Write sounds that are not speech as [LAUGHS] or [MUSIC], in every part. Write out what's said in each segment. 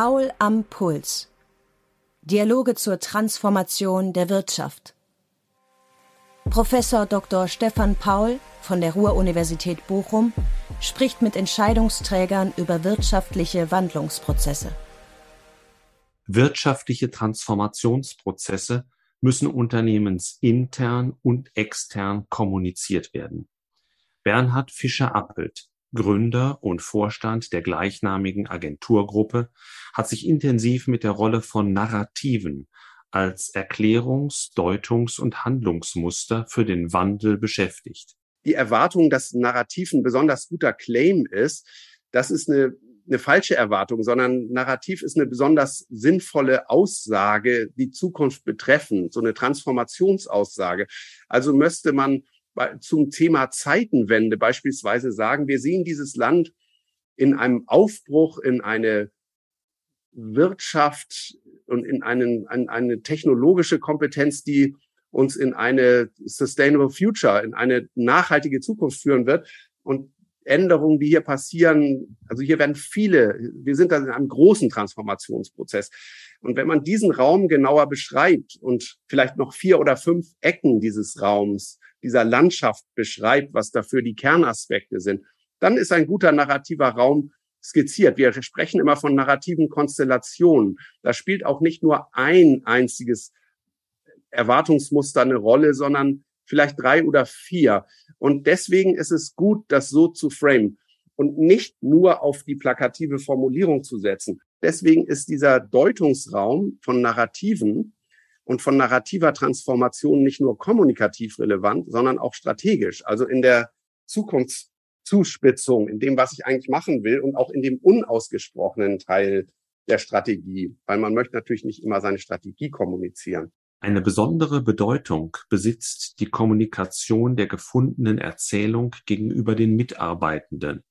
Paul am Puls. Dialoge zur Transformation der Wirtschaft. Professor Dr. Stefan Paul von der Ruhr-Universität Bochum spricht mit Entscheidungsträgern über wirtschaftliche Wandlungsprozesse. Wirtschaftliche Transformationsprozesse müssen unternehmensintern und extern kommuniziert werden. Bernhard Fischer-Appelt, Gründer und Vorstand der gleichnamigen Agenturgruppe, hat sich intensiv mit der Rolle von Narrativen als Erklärungs-, Deutungs- und Handlungsmuster für den Wandel beschäftigt. Die Erwartung, dass Narrativ ein besonders guter Claim ist, das ist eine eine falsche Erwartung, sondern Narrativ ist eine besonders sinnvolle Aussage, die Zukunft betreffend, so eine Transformationsaussage. Also müsste man zum Thema Zeitenwende beispielsweise sagen, wir sehen dieses Land in einem Aufbruch in eine Wirtschaft und in einen, in eine technologische Kompetenz, die uns in eine Sustainable Future, in eine nachhaltige Zukunft führen wird. Und Änderungen, die hier passieren, also hier werden viele, wir sind da in einem großen Transformationsprozess. Und wenn man diesen Raum genauer beschreibt und vielleicht noch vier oder fünf Ecken dieses Raums, dieser Landschaft beschreibt, was dafür die Kernaspekte sind, dann ist ein guter narrativer Raum skizziert. Wir sprechen immer von narrativen Konstellationen. Da spielt auch nicht nur ein einziges Erwartungsmuster eine Rolle, sondern vielleicht drei oder vier. Und deswegen ist es gut, das so zu frame und nicht nur auf die plakative Formulierung zu setzen. Deswegen ist dieser Deutungsraum von Narrativen und von narrativer Transformation nicht nur kommunikativ relevant, sondern auch strategisch. Also in der Zukunftszuspitzung, in dem, was ich eigentlich machen will und auch in dem unausgesprochenen Teil der Strategie, weil man möchte natürlich nicht immer seine Strategie kommunizieren. Eine besondere Bedeutung besitzt die Kommunikation der gefundenen Erzählung gegenüber den Mitarbeitenden.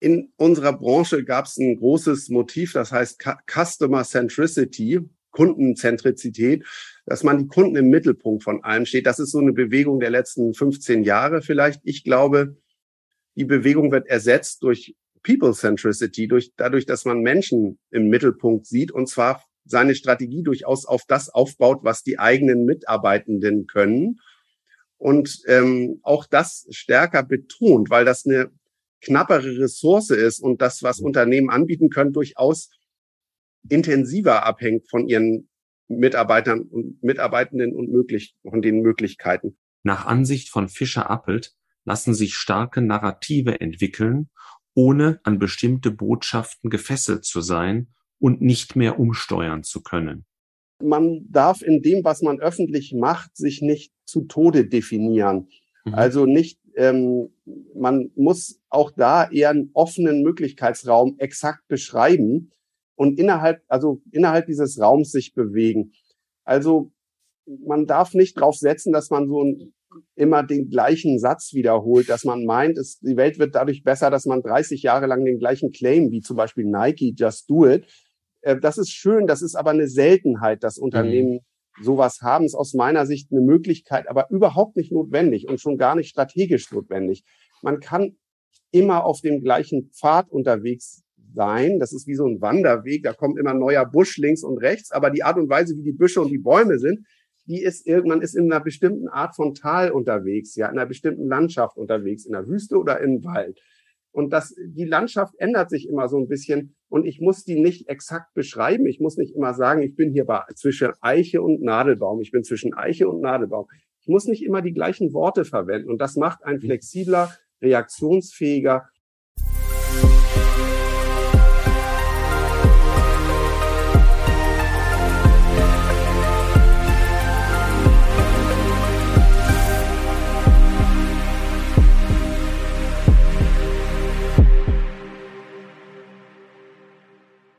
In unserer Branche gab es ein großes Motiv, das heißt Customer Centricity, Kundenzentrizität, dass man die Kunden im Mittelpunkt von allem steht. Das ist so eine Bewegung der letzten 15 Jahre vielleicht. Ich glaube, die Bewegung wird ersetzt durch People Centricity, durch, dadurch, dass man Menschen im Mittelpunkt sieht und zwar seine Strategie durchaus auf das aufbaut, was die eigenen Mitarbeitenden können. Und ähm, auch das stärker betont, weil das eine knappere Ressource ist und das, was Unternehmen anbieten können, durchaus intensiver abhängt von ihren Mitarbeitern und Mitarbeitenden und möglich, von den Möglichkeiten. Nach Ansicht von Fischer-Appelt lassen sich starke Narrative entwickeln, ohne an bestimmte Botschaften gefesselt zu sein und nicht mehr umsteuern zu können. Man darf in dem, was man öffentlich macht, sich nicht zu Tode definieren. Mhm. Also nicht, ähm, man muss auch da eher einen offenen Möglichkeitsraum exakt beschreiben und innerhalb, also innerhalb dieses Raums sich bewegen. Also man darf nicht drauf setzen, dass man so ein, immer den gleichen Satz wiederholt, dass man meint, es, die Welt wird dadurch besser, dass man 30 Jahre lang den gleichen Claim wie zum Beispiel Nike, just do it, das ist schön, das ist aber eine Seltenheit, dass Unternehmen mhm. sowas haben. Ist aus meiner Sicht eine Möglichkeit, aber überhaupt nicht notwendig und schon gar nicht strategisch notwendig. Man kann immer auf dem gleichen Pfad unterwegs sein. Das ist wie so ein Wanderweg. Da kommt immer neuer Busch links und rechts. Aber die Art und Weise, wie die Büsche und die Bäume sind, die ist irgendwann ist in einer bestimmten Art von Tal unterwegs, ja, in einer bestimmten Landschaft unterwegs, in der Wüste oder im Wald. Und das, die Landschaft ändert sich immer so ein bisschen und ich muss die nicht exakt beschreiben. Ich muss nicht immer sagen, ich bin hier bei, zwischen Eiche und Nadelbaum. Ich bin zwischen Eiche und Nadelbaum. Ich muss nicht immer die gleichen Worte verwenden und das macht ein flexibler, reaktionsfähiger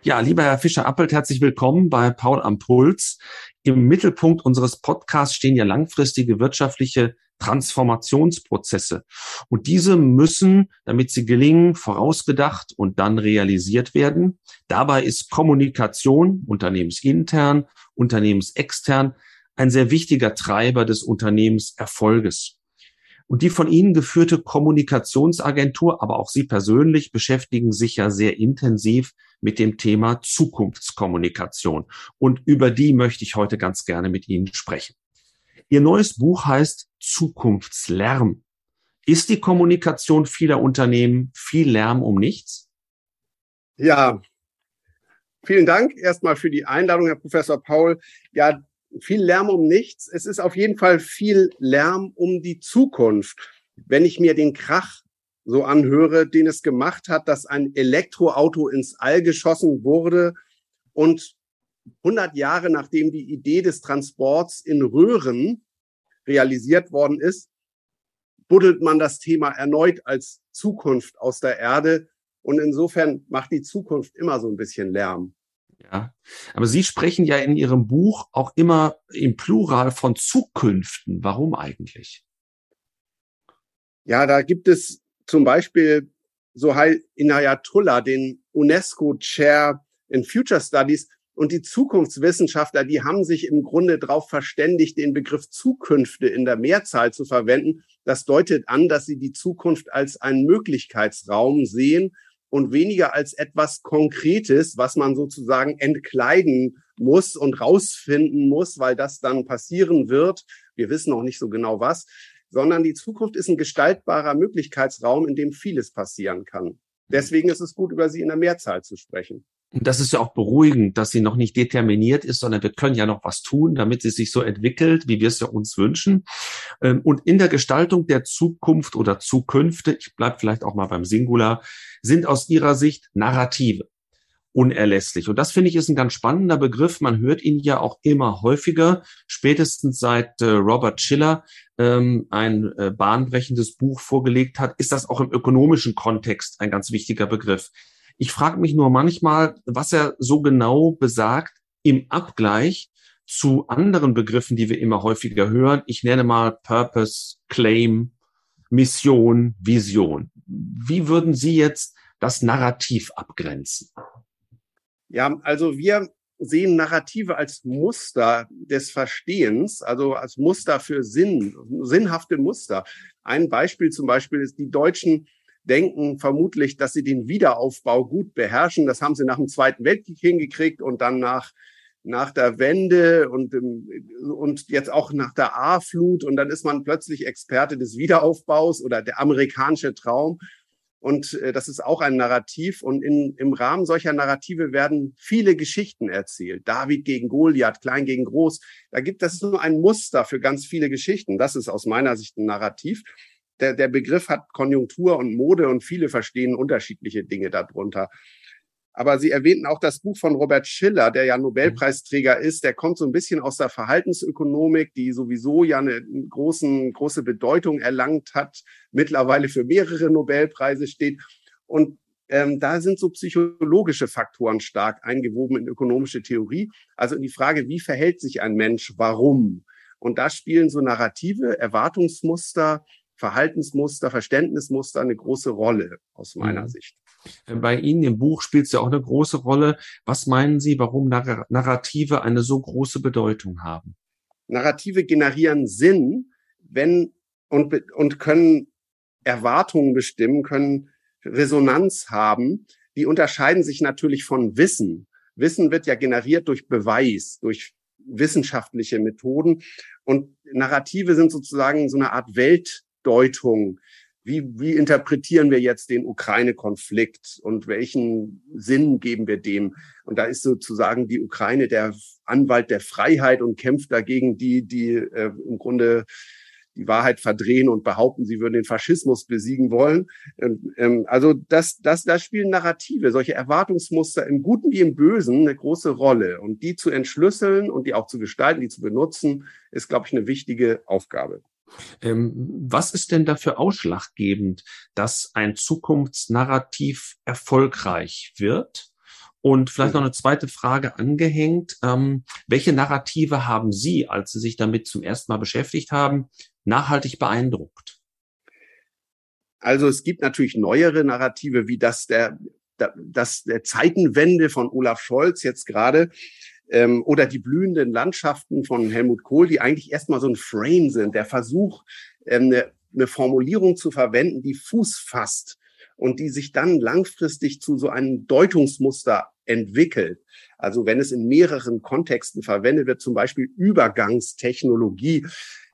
Ja, lieber Herr Fischer-Appelt, herzlich willkommen bei Paul am Puls. Im Mittelpunkt unseres Podcasts stehen ja langfristige wirtschaftliche Transformationsprozesse. Und diese müssen, damit sie gelingen, vorausgedacht und dann realisiert werden. Dabei ist Kommunikation unternehmensintern, unternehmensextern ein sehr wichtiger Treiber des Unternehmenserfolges. Und die von Ihnen geführte Kommunikationsagentur, aber auch Sie persönlich beschäftigen sich ja sehr intensiv mit dem Thema Zukunftskommunikation. Und über die möchte ich heute ganz gerne mit Ihnen sprechen. Ihr neues Buch heißt Zukunftslärm. Ist die Kommunikation vieler Unternehmen viel Lärm um nichts? Ja, vielen Dank erstmal für die Einladung, Herr Professor Paul. Ja, viel Lärm um nichts. Es ist auf jeden Fall viel Lärm um die Zukunft. Wenn ich mir den Krach so anhöre, den es gemacht hat, dass ein Elektroauto ins All geschossen wurde und 100 Jahre nachdem die Idee des Transports in Röhren realisiert worden ist, buddelt man das Thema erneut als Zukunft aus der Erde. Und insofern macht die Zukunft immer so ein bisschen Lärm. Ja, aber Sie sprechen ja in Ihrem Buch auch immer im Plural von Zukünften. Warum eigentlich? Ja, da gibt es zum Beispiel Sohail Inayatullah, den UNESCO Chair in Future Studies, und die Zukunftswissenschaftler, die haben sich im Grunde darauf verständigt, den Begriff Zukünfte in der Mehrzahl zu verwenden. Das deutet an, dass sie die Zukunft als einen Möglichkeitsraum sehen und weniger als etwas Konkretes, was man sozusagen entkleiden muss und rausfinden muss, weil das dann passieren wird. Wir wissen noch nicht so genau was, sondern die Zukunft ist ein gestaltbarer Möglichkeitsraum, in dem vieles passieren kann. Deswegen ist es gut, über sie in der Mehrzahl zu sprechen. Und das ist ja auch beruhigend, dass sie noch nicht determiniert ist, sondern wir können ja noch was tun, damit sie sich so entwickelt, wie wir es ja uns wünschen. Ähm, und in der Gestaltung der Zukunft oder Zukünfte, ich bleibe vielleicht auch mal beim Singular, sind aus ihrer Sicht Narrative unerlässlich. Und das finde ich ist ein ganz spannender Begriff. Man hört ihn ja auch immer häufiger, spätestens seit äh, Robert Schiller ähm, ein äh, bahnbrechendes Buch vorgelegt hat, ist das auch im ökonomischen Kontext ein ganz wichtiger Begriff. Ich frage mich nur manchmal, was er so genau besagt im Abgleich zu anderen Begriffen, die wir immer häufiger hören. Ich nenne mal Purpose, Claim, Mission, Vision. Wie würden Sie jetzt das Narrativ abgrenzen? Ja, also wir sehen Narrative als Muster des Verstehens, also als Muster für Sinn, sinnhafte Muster. Ein Beispiel zum Beispiel ist, die Deutschen denken vermutlich, dass sie den Wiederaufbau gut beherrschen. Das haben sie nach dem Zweiten Weltkrieg hingekriegt und dann nach nach der Wende und, und jetzt auch nach der A-Flut und dann ist man plötzlich Experte des Wiederaufbaus oder der amerikanische Traum. Und äh, das ist auch ein Narrativ. Und in, im Rahmen solcher Narrative werden viele Geschichten erzählt. David gegen Goliath, klein gegen groß. Da gibt es nur ein Muster für ganz viele Geschichten. Das ist aus meiner Sicht ein Narrativ der, der Begriff hat Konjunktur und Mode und viele verstehen unterschiedliche Dinge darunter. Aber Sie erwähnten auch das Buch von Robert Schiller, der ja Nobelpreisträger ist. Der kommt so ein bisschen aus der Verhaltensökonomik, die sowieso ja eine großen, große Bedeutung erlangt hat, mittlerweile für mehrere Nobelpreise steht. Und ähm, da sind so psychologische Faktoren stark eingewoben in ökonomische Theorie. Also in die Frage, wie verhält sich ein Mensch, warum? Und da spielen so Narrative, Erwartungsmuster, Verhaltensmuster, Verständnismuster eine große Rolle aus meiner mhm. Sicht. Bei Ihnen im Buch spielt es ja auch eine große Rolle. Was meinen Sie, warum Narrative eine so große Bedeutung haben? Narrative generieren Sinn, wenn und, und können Erwartungen bestimmen, können Resonanz haben. Die unterscheiden sich natürlich von Wissen. Wissen wird ja generiert durch Beweis, durch wissenschaftliche Methoden. Und Narrative sind sozusagen so eine Art Welt, Deutung? Wie, wie interpretieren wir jetzt den Ukraine-Konflikt und welchen Sinn geben wir dem? Und da ist sozusagen die Ukraine der Anwalt der Freiheit und kämpft dagegen die, die äh, im Grunde die Wahrheit verdrehen und behaupten, sie würden den Faschismus besiegen wollen. Ähm, also das, das, da spielen Narrative, solche Erwartungsmuster im Guten wie im Bösen eine große Rolle. Und die zu entschlüsseln und die auch zu gestalten, die zu benutzen, ist, glaube ich, eine wichtige Aufgabe. Ähm, was ist denn dafür ausschlaggebend, dass ein Zukunftsnarrativ erfolgreich wird? Und vielleicht noch eine zweite Frage angehängt. Ähm, welche Narrative haben Sie, als Sie sich damit zum ersten Mal beschäftigt haben, nachhaltig beeindruckt? Also es gibt natürlich neuere Narrative, wie das der, das der Zeitenwende von Olaf Scholz jetzt gerade ähm, oder die blühenden Landschaften von Helmut Kohl, die eigentlich erstmal so ein Frame sind, der Versuch, ähm, eine Formulierung zu verwenden, die Fuß fasst und die sich dann langfristig zu so einem Deutungsmuster entwickelt. Also wenn es in mehreren Kontexten verwendet wird, zum Beispiel Übergangstechnologie,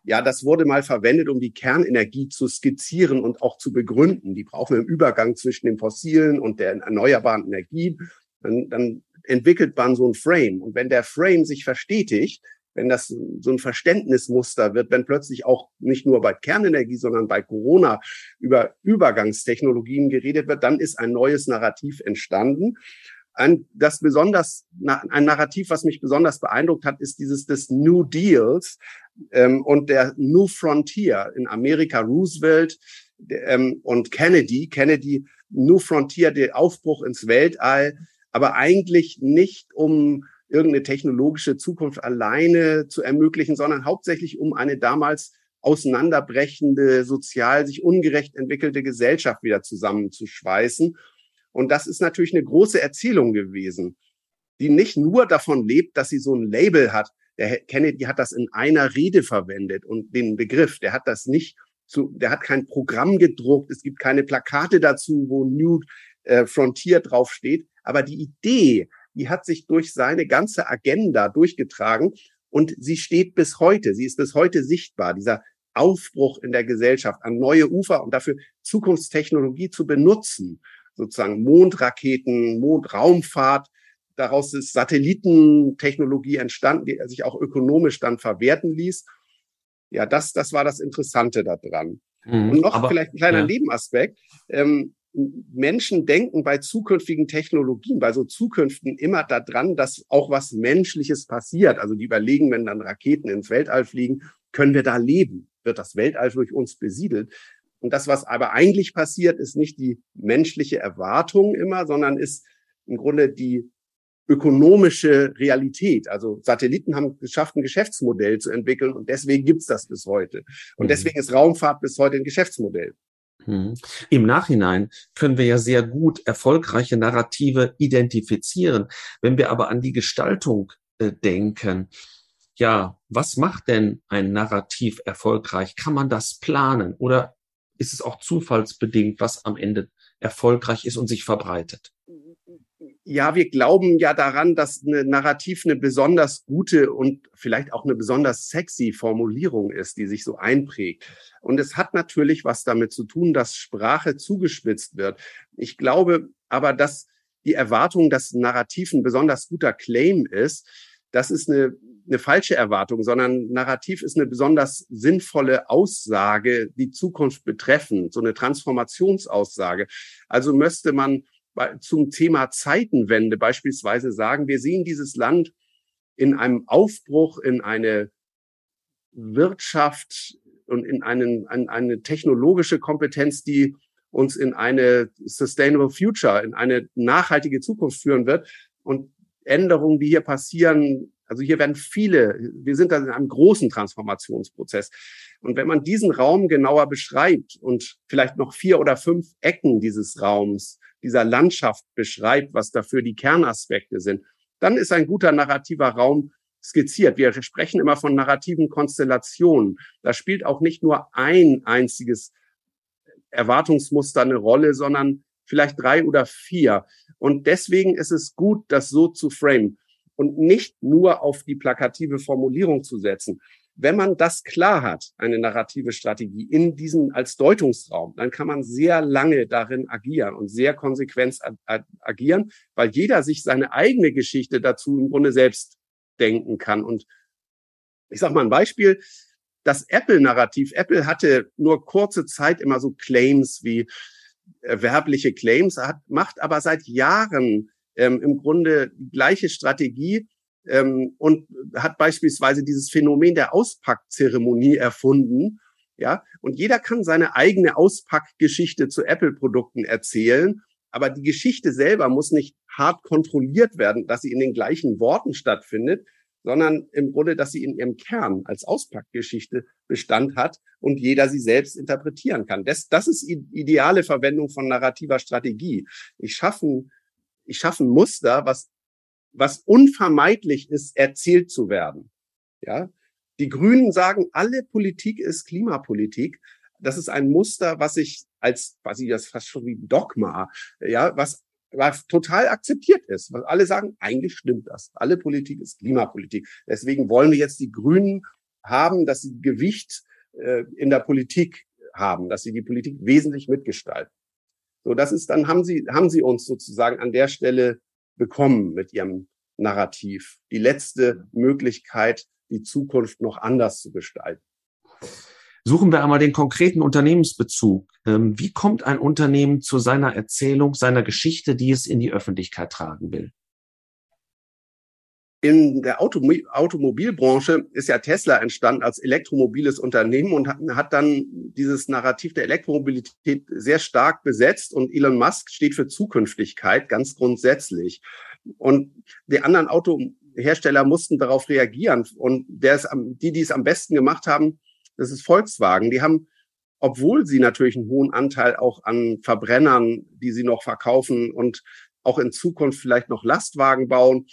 ja, das wurde mal verwendet, um die Kernenergie zu skizzieren und auch zu begründen. Die brauchen wir im Übergang zwischen den fossilen und der erneuerbaren Energie. Dann, dann entwickelt man so ein Frame. Und wenn der Frame sich verstetigt, wenn das so ein Verständnismuster wird, wenn plötzlich auch nicht nur bei Kernenergie, sondern bei Corona über Übergangstechnologien geredet wird, dann ist ein neues Narrativ entstanden. Ein, das besonders, ein Narrativ, was mich besonders beeindruckt hat, ist dieses des New Deals ähm, und der New Frontier in Amerika Roosevelt ähm, und Kennedy. Kennedy, New Frontier, der Aufbruch ins Weltall, aber eigentlich nicht um irgendeine technologische Zukunft alleine zu ermöglichen, sondern hauptsächlich um eine damals auseinanderbrechende, sozial sich ungerecht entwickelte Gesellschaft wieder zusammenzuschweißen. Und das ist natürlich eine große Erzählung gewesen, die nicht nur davon lebt, dass sie so ein Label hat. Der Kennedy hat das in einer Rede verwendet und den Begriff, der hat das nicht zu, der hat kein Programm gedruckt, es gibt keine Plakate dazu, wo New äh, Frontier draufsteht. Aber die Idee, die hat sich durch seine ganze Agenda durchgetragen und sie steht bis heute. Sie ist bis heute sichtbar. Dieser Aufbruch in der Gesellschaft an neue Ufer und dafür Zukunftstechnologie zu benutzen, sozusagen Mondraketen, Mondraumfahrt. Daraus ist Satellitentechnologie entstanden, die sich auch ökonomisch dann verwerten ließ. Ja, das, das war das Interessante daran. Mhm, und noch aber, vielleicht ein kleiner ja. Nebenaspekt. Ähm, Menschen denken bei zukünftigen Technologien, bei so Zukünften immer daran, dass auch was Menschliches passiert. Also die überlegen, wenn dann Raketen ins Weltall fliegen, können wir da leben? Wird das Weltall durch uns besiedelt? Und das, was aber eigentlich passiert, ist nicht die menschliche Erwartung immer, sondern ist im Grunde die ökonomische Realität. Also Satelliten haben geschafft, ein Geschäftsmodell zu entwickeln und deswegen gibt's das bis heute. Und mhm. deswegen ist Raumfahrt bis heute ein Geschäftsmodell. Hm. Im Nachhinein können wir ja sehr gut erfolgreiche Narrative identifizieren. Wenn wir aber an die Gestaltung äh, denken, ja, was macht denn ein Narrativ erfolgreich? Kann man das planen oder ist es auch zufallsbedingt, was am Ende erfolgreich ist und sich verbreitet? Ja, wir glauben ja daran, dass eine Narrativ eine besonders gute und vielleicht auch eine besonders sexy Formulierung ist, die sich so einprägt. Und es hat natürlich was damit zu tun, dass Sprache zugespitzt wird. Ich glaube aber, dass die Erwartung, dass Narrativ ein besonders guter Claim ist, das ist eine, eine falsche Erwartung, sondern Narrativ ist eine besonders sinnvolle Aussage, die Zukunft betreffend, so eine Transformationsaussage. Also müsste man zum Thema Zeitenwende beispielsweise sagen, wir sehen dieses Land in einem Aufbruch, in eine Wirtschaft und in einen, an eine technologische Kompetenz, die uns in eine Sustainable Future, in eine nachhaltige Zukunft führen wird. Und Änderungen, die hier passieren, also hier werden viele, wir sind da in einem großen Transformationsprozess. Und wenn man diesen Raum genauer beschreibt und vielleicht noch vier oder fünf Ecken dieses Raums dieser Landschaft beschreibt, was dafür die Kernaspekte sind, dann ist ein guter narrativer Raum skizziert. Wir sprechen immer von narrativen Konstellationen. Da spielt auch nicht nur ein einziges Erwartungsmuster eine Rolle, sondern vielleicht drei oder vier. Und deswegen ist es gut, das so zu framen und nicht nur auf die plakative Formulierung zu setzen. Wenn man das klar hat, eine narrative Strategie in diesem als Deutungsraum, dann kann man sehr lange darin agieren und sehr konsequent agieren, weil jeder sich seine eigene Geschichte dazu im Grunde selbst denken kann. Und ich sage mal ein Beispiel. Das Apple-Narrativ. Apple hatte nur kurze Zeit immer so Claims wie äh, werbliche Claims, hat, macht aber seit Jahren ähm, im Grunde die gleiche Strategie ähm, und hat beispielsweise dieses Phänomen der Auspackzeremonie erfunden. Ja, und jeder kann seine eigene Auspackgeschichte zu Apple-Produkten erzählen. Aber die Geschichte selber muss nicht hart kontrolliert werden, dass sie in den gleichen Worten stattfindet, sondern im Grunde, dass sie in ihrem Kern als Auspackgeschichte Bestand hat und jeder sie selbst interpretieren kann. Das, das ist ideale Verwendung von narrativer Strategie. Ich schaffe, ich schaffe ein Muster, was was unvermeidlich ist, erzählt zu werden. Ja, die Grünen sagen, alle Politik ist Klimapolitik. das ist ein Muster, was ich als, ich das fast schon wie Dogma, ja, was was total akzeptiert ist. Was alle sagen, eigentlich stimmt das. Alle Politik ist Klimapolitik. Deswegen wollen wir jetzt die Grünen haben, dass sie Gewicht äh, in der Politik haben, dass sie die Politik wesentlich mitgestalten. So, das ist, dann haben sie, haben sie uns sozusagen an der Stelle bekommen mit ihrem Narrativ. Die letzte Möglichkeit, die Zukunft noch anders zu gestalten. Suchen wir einmal den konkreten Unternehmensbezug. Ähm, wie kommt ein Unternehmen zu seiner Erzählung, seiner Geschichte, die es in die Öffentlichkeit tragen will? In der Automo Automobilbranche ist ja Tesla entstanden als elektromobiles Unternehmen und hat, hat, dann dieses Narrativ der Elektromobilität sehr stark besetzt. Und Elon Musk steht für Zukünftigkeit ganz grundsätzlich. Und die anderen Autohersteller mussten darauf reagieren. Und der ist, die, die es am besten gemacht haben, das ist Volkswagen. Die haben, obwohl sie natürlich einen hohen Anteil auch an Verbrennern, die sie noch verkaufen und auch in Zukunft vielleicht noch Lastwagen bauen,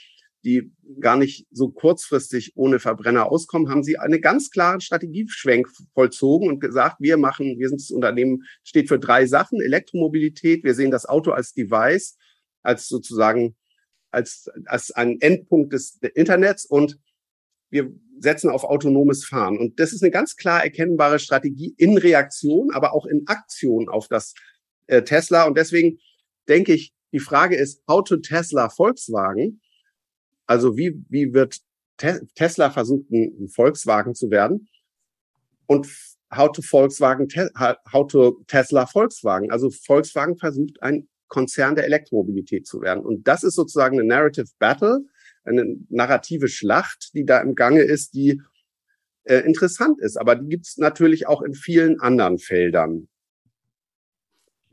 die gar nicht so kurzfristig ohne Verbrenner auskommen, haben sie eine ganz klaren Strategieschwenk vollzogen und gesagt, wir machen, wir sind das Unternehmen, steht für drei Sachen, Elektromobilität, wir sehen das Auto als Device, als sozusagen, als, als ein Endpunkt des Internets und wir setzen auf autonomes Fahren. Und das ist eine ganz klar erkennbare Strategie in Reaktion, aber auch in Aktion auf das äh, Tesla. Und deswegen denke ich, die Frage ist, how to Tesla Volkswagen? Also wie, wie wird Te Tesla versuchen, ein Volkswagen zu werden? Und how to Volkswagen, how to Tesla Volkswagen? Also Volkswagen versucht, ein Konzern der Elektromobilität zu werden. Und das ist sozusagen eine Narrative Battle, eine narrative Schlacht, die da im Gange ist, die äh, interessant ist. Aber die gibt es natürlich auch in vielen anderen Feldern.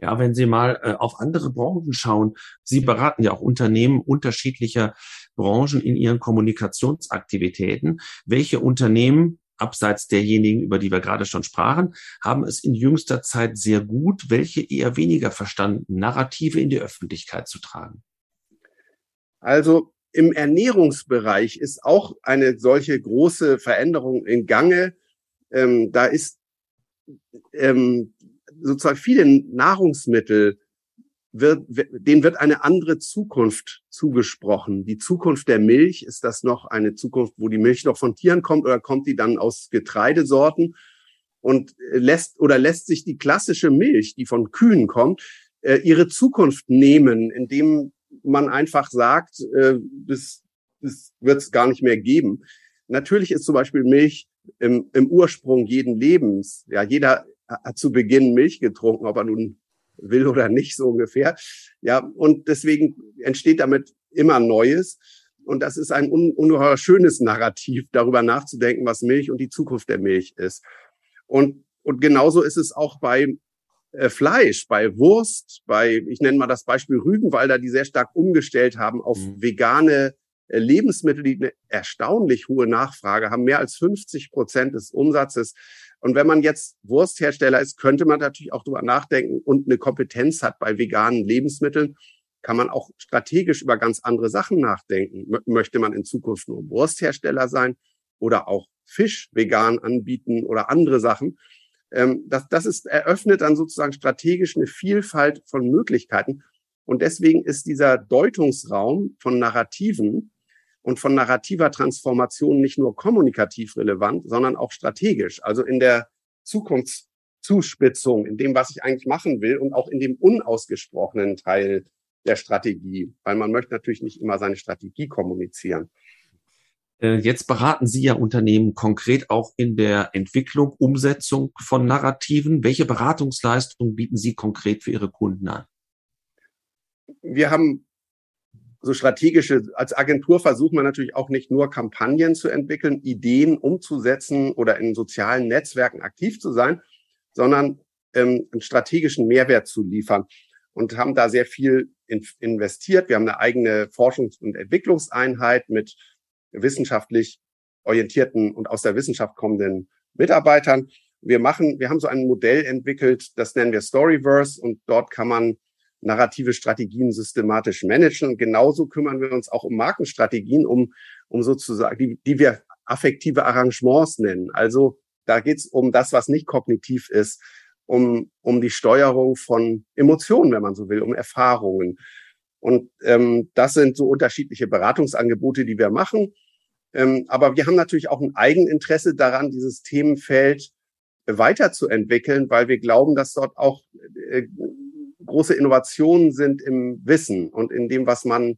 Ja, wenn Sie mal äh, auf andere Branchen schauen, Sie beraten ja auch Unternehmen unterschiedlicher Branchen in ihren Kommunikationsaktivitäten. Welche Unternehmen, abseits derjenigen, über die wir gerade schon sprachen, haben es in jüngster Zeit sehr gut, welche eher weniger verstanden, Narrative in die Öffentlichkeit zu tragen? Also im Ernährungsbereich ist auch eine solche große Veränderung in Gange. Ähm, da ist ähm, sozusagen viele Nahrungsmittel wird, denen wird eine andere Zukunft zugesprochen. Die Zukunft der Milch, ist das noch eine Zukunft, wo die Milch noch von Tieren kommt oder kommt die dann aus Getreidesorten? Und lässt oder lässt sich die klassische Milch, die von Kühen kommt, äh, ihre Zukunft nehmen, indem man einfach sagt, äh, das, das wird es gar nicht mehr geben. Natürlich ist zum Beispiel Milch im, im Ursprung jeden Lebens. Ja, jeder hat zu Beginn Milch getrunken, ob er nun will oder nicht, so ungefähr. Ja, und deswegen entsteht damit immer Neues. Und das ist ein un ungeheuer schönes Narrativ, darüber nachzudenken, was Milch und die Zukunft der Milch ist. Und, und genauso ist es auch bei äh, Fleisch, bei Wurst, bei, ich nenne mal das Beispiel Rügenwalder, die sehr stark umgestellt haben auf mhm. vegane äh, Lebensmittel, die eine erstaunlich hohe Nachfrage haben, mehr als 50 Prozent des Umsatzes. Und wenn man jetzt Wursthersteller ist, könnte man natürlich auch drüber nachdenken und eine Kompetenz hat bei veganen Lebensmitteln, kann man auch strategisch über ganz andere Sachen nachdenken. Möchte man in Zukunft nur Wursthersteller sein oder auch Fisch vegan anbieten oder andere Sachen? Ähm, das, das ist, eröffnet dann sozusagen strategisch eine Vielfalt von Möglichkeiten. Und deswegen ist dieser Deutungsraum von Narrativen und von narrativer Transformation nicht nur kommunikativ relevant, sondern auch strategisch. Also in der Zukunftszuspitzung, in dem, was ich eigentlich machen will und auch in dem unausgesprochenen Teil der Strategie, weil man möchte natürlich nicht immer seine Strategie kommunizieren. Äh, jetzt beraten Sie ja Unternehmen konkret auch in der Entwicklung, Umsetzung von Narrativen. Welche Beratungsleistungen bieten Sie konkret für Ihre Kunden an? Wir haben so strategische, als Agentur versuchen wir natürlich auch nicht nur Kampagnen zu entwickeln, Ideen umzusetzen oder in sozialen Netzwerken aktiv zu sein, sondern ähm, einen strategischen Mehrwert zu liefern und haben da sehr viel in, investiert. Wir haben eine eigene Forschungs- und Entwicklungseinheit mit wissenschaftlich orientierten und aus der Wissenschaft kommenden Mitarbeitern. Wir machen, wir haben so ein Modell entwickelt, das nennen wir Storyverse und dort kann man narrative Strategien systematisch managen. Und genauso kümmern wir uns auch um Markenstrategien, um, um sozusagen, die, die wir affektive Arrangements nennen. Also da geht's um das, was nicht kognitiv ist, um, um die Steuerung von Emotionen, wenn man so will, um Erfahrungen. Und ähm, das sind so unterschiedliche Beratungsangebote, die wir machen. Ähm, aber wir haben natürlich auch ein Eigeninteresse daran, dieses Themenfeld weiterzuentwickeln, weil wir glauben, dass dort auch äh, große Innovationen sind im Wissen und in dem, was man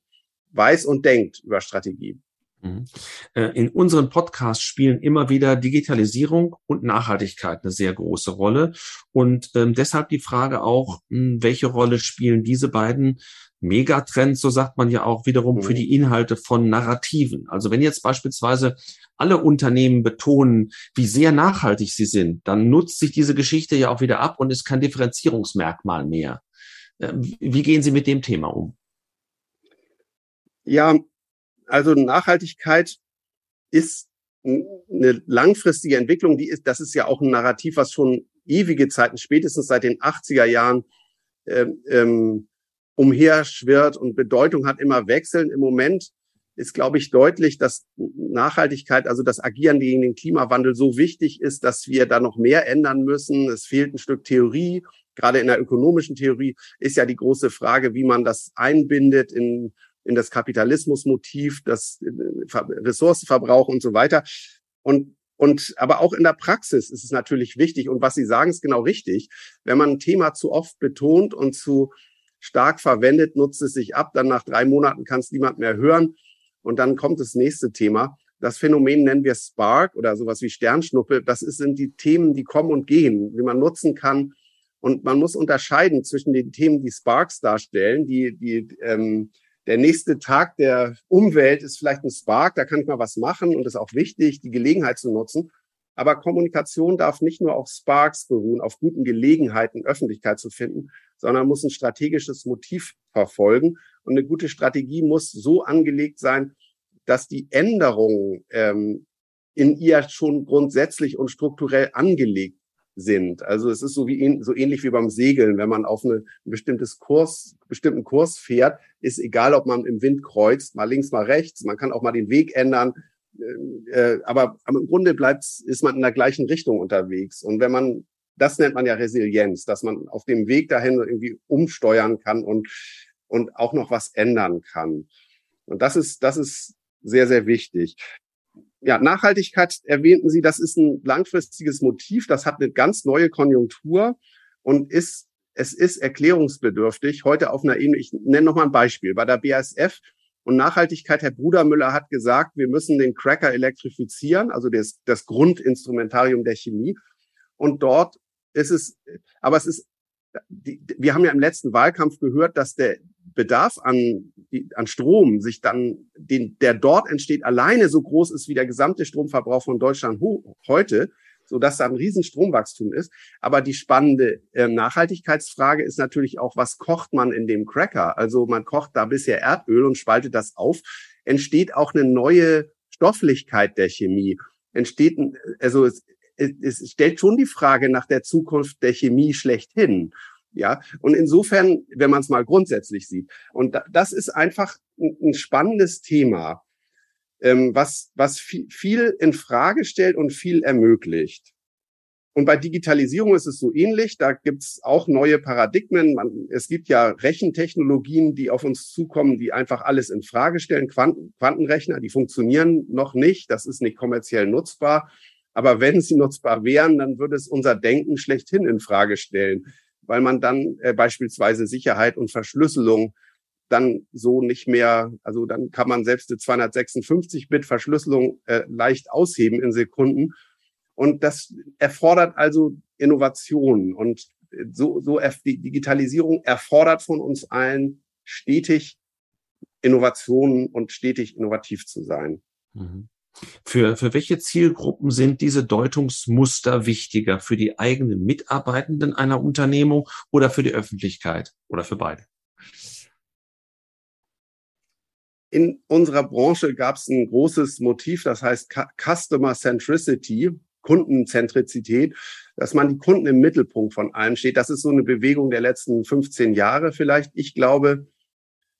weiß und denkt über Strategie. Mhm. Äh, in unseren Podcasts spielen immer wieder Digitalisierung und Nachhaltigkeit eine sehr große Rolle. Und ähm, deshalb die Frage auch, hm, welche Rolle spielen diese beiden Megatrends, so sagt man ja auch wiederum, für mhm. die Inhalte von Narrativen. Also wenn jetzt beispielsweise alle Unternehmen betonen, wie sehr nachhaltig sie sind, dann nutzt sich diese Geschichte ja auch wieder ab und ist kein Differenzierungsmerkmal mehr. Äh, wie gehen Sie mit dem Thema um? Ja, also Nachhaltigkeit ist eine langfristige Entwicklung, die ist, das ist ja auch ein Narrativ, was schon ewige Zeiten, spätestens seit den 80er Jahren ähm, ähm, umherschwirrt und Bedeutung hat immer wechseln. Im Moment ist, glaube ich, deutlich, dass Nachhaltigkeit, also das Agieren gegen den Klimawandel so wichtig ist, dass wir da noch mehr ändern müssen. Es fehlt ein Stück Theorie. Gerade in der ökonomischen Theorie ist ja die große Frage, wie man das einbindet in in das Kapitalismusmotiv, das äh, Ressourcenverbrauch und so weiter. Und und aber auch in der Praxis ist es natürlich wichtig. Und was Sie sagen, ist genau richtig. Wenn man ein Thema zu oft betont und zu stark verwendet, nutzt es sich ab. Dann nach drei Monaten kann es niemand mehr hören. Und dann kommt das nächste Thema. Das Phänomen nennen wir Spark oder sowas wie Sternschnuppe. Das sind die Themen, die kommen und gehen, wie man nutzen kann. Und man muss unterscheiden zwischen den Themen, die Sparks darstellen, die, die ähm, der nächste Tag der Umwelt ist vielleicht ein Spark, da kann ich mal was machen und ist auch wichtig, die Gelegenheit zu nutzen. Aber Kommunikation darf nicht nur auf Sparks beruhen, auf guten Gelegenheiten, Öffentlichkeit zu finden, sondern muss ein strategisches Motiv verfolgen. Und eine gute Strategie muss so angelegt sein, dass die Änderungen ähm, in ihr schon grundsätzlich und strukturell angelegt sind. Also es ist so wie so ähnlich wie beim Segeln, wenn man auf eine, ein bestimmtes Kurs, bestimmten Kurs fährt, ist egal, ob man im Wind kreuzt, mal links, mal rechts, man kann auch mal den Weg ändern, äh, äh aber, im Grunde bleibt ist man in der gleichen Richtung unterwegs. Und wenn man das nennt man ja Resilienz, dass man auf dem Weg dahin irgendwie umsteuern kann und und auch noch was ändern kann. Und das ist das ist sehr sehr wichtig ja, Nachhaltigkeit erwähnten Sie, das ist ein langfristiges Motiv, das hat eine ganz neue Konjunktur und ist, es ist erklärungsbedürftig. Heute auf einer Ebene, ich nenne noch mal ein Beispiel. Bei der BASF und Nachhaltigkeit, Herr Brudermüller hat gesagt, wir müssen den Cracker elektrifizieren, also das, das Grundinstrumentarium der Chemie. Und dort ist es, aber es ist, die, wir haben ja im letzten Wahlkampf gehört, dass der, Bedarf an, an Strom sich dann, den, der dort entsteht, alleine so groß ist wie der gesamte Stromverbrauch von Deutschland heute, so dass da ein riesen Stromwachstum ist. Aber die spannende äh, Nachhaltigkeitsfrage ist natürlich auch, was kocht man in dem Cracker? Also man kocht da bisher Erdöl und spaltet das auf. Entsteht auch eine neue Stofflichkeit der Chemie. Entsteht, also es, es stellt schon die Frage nach der Zukunft der Chemie schlechthin. Ja, und insofern, wenn man es mal grundsätzlich sieht, und das ist einfach ein, spannendes Thema, ähm, was, was viel, in Frage stellt und viel ermöglicht. Und bei Digitalisierung ist es so ähnlich. Da gibt's auch neue Paradigmen. Man, es gibt ja Rechentechnologien, die auf uns zukommen, die einfach alles in Frage stellen. Quanten, Quantenrechner, die funktionieren noch nicht. Das ist nicht kommerziell nutzbar. Aber wenn sie nutzbar wären, dann würde es unser Denken schlechthin in Frage stellen weil man dann äh, beispielsweise Sicherheit und Verschlüsselung dann so nicht mehr, also dann kann man selbst eine 256-Bit Verschlüsselung äh, leicht ausheben in Sekunden. Und das erfordert also Innovationen. Und so, so die Digitalisierung erfordert von uns allen stetig Innovationen und stetig innovativ zu sein. Mhm. Für, für welche Zielgruppen sind diese Deutungsmuster wichtiger? Für die eigenen Mitarbeitenden einer Unternehmung oder für die Öffentlichkeit oder für beide? In unserer Branche gab es ein großes Motiv, das heißt Customer Centricity, Kundenzentrizität, dass man die Kunden im Mittelpunkt von allem steht. Das ist so eine Bewegung der letzten 15 Jahre vielleicht. Ich glaube,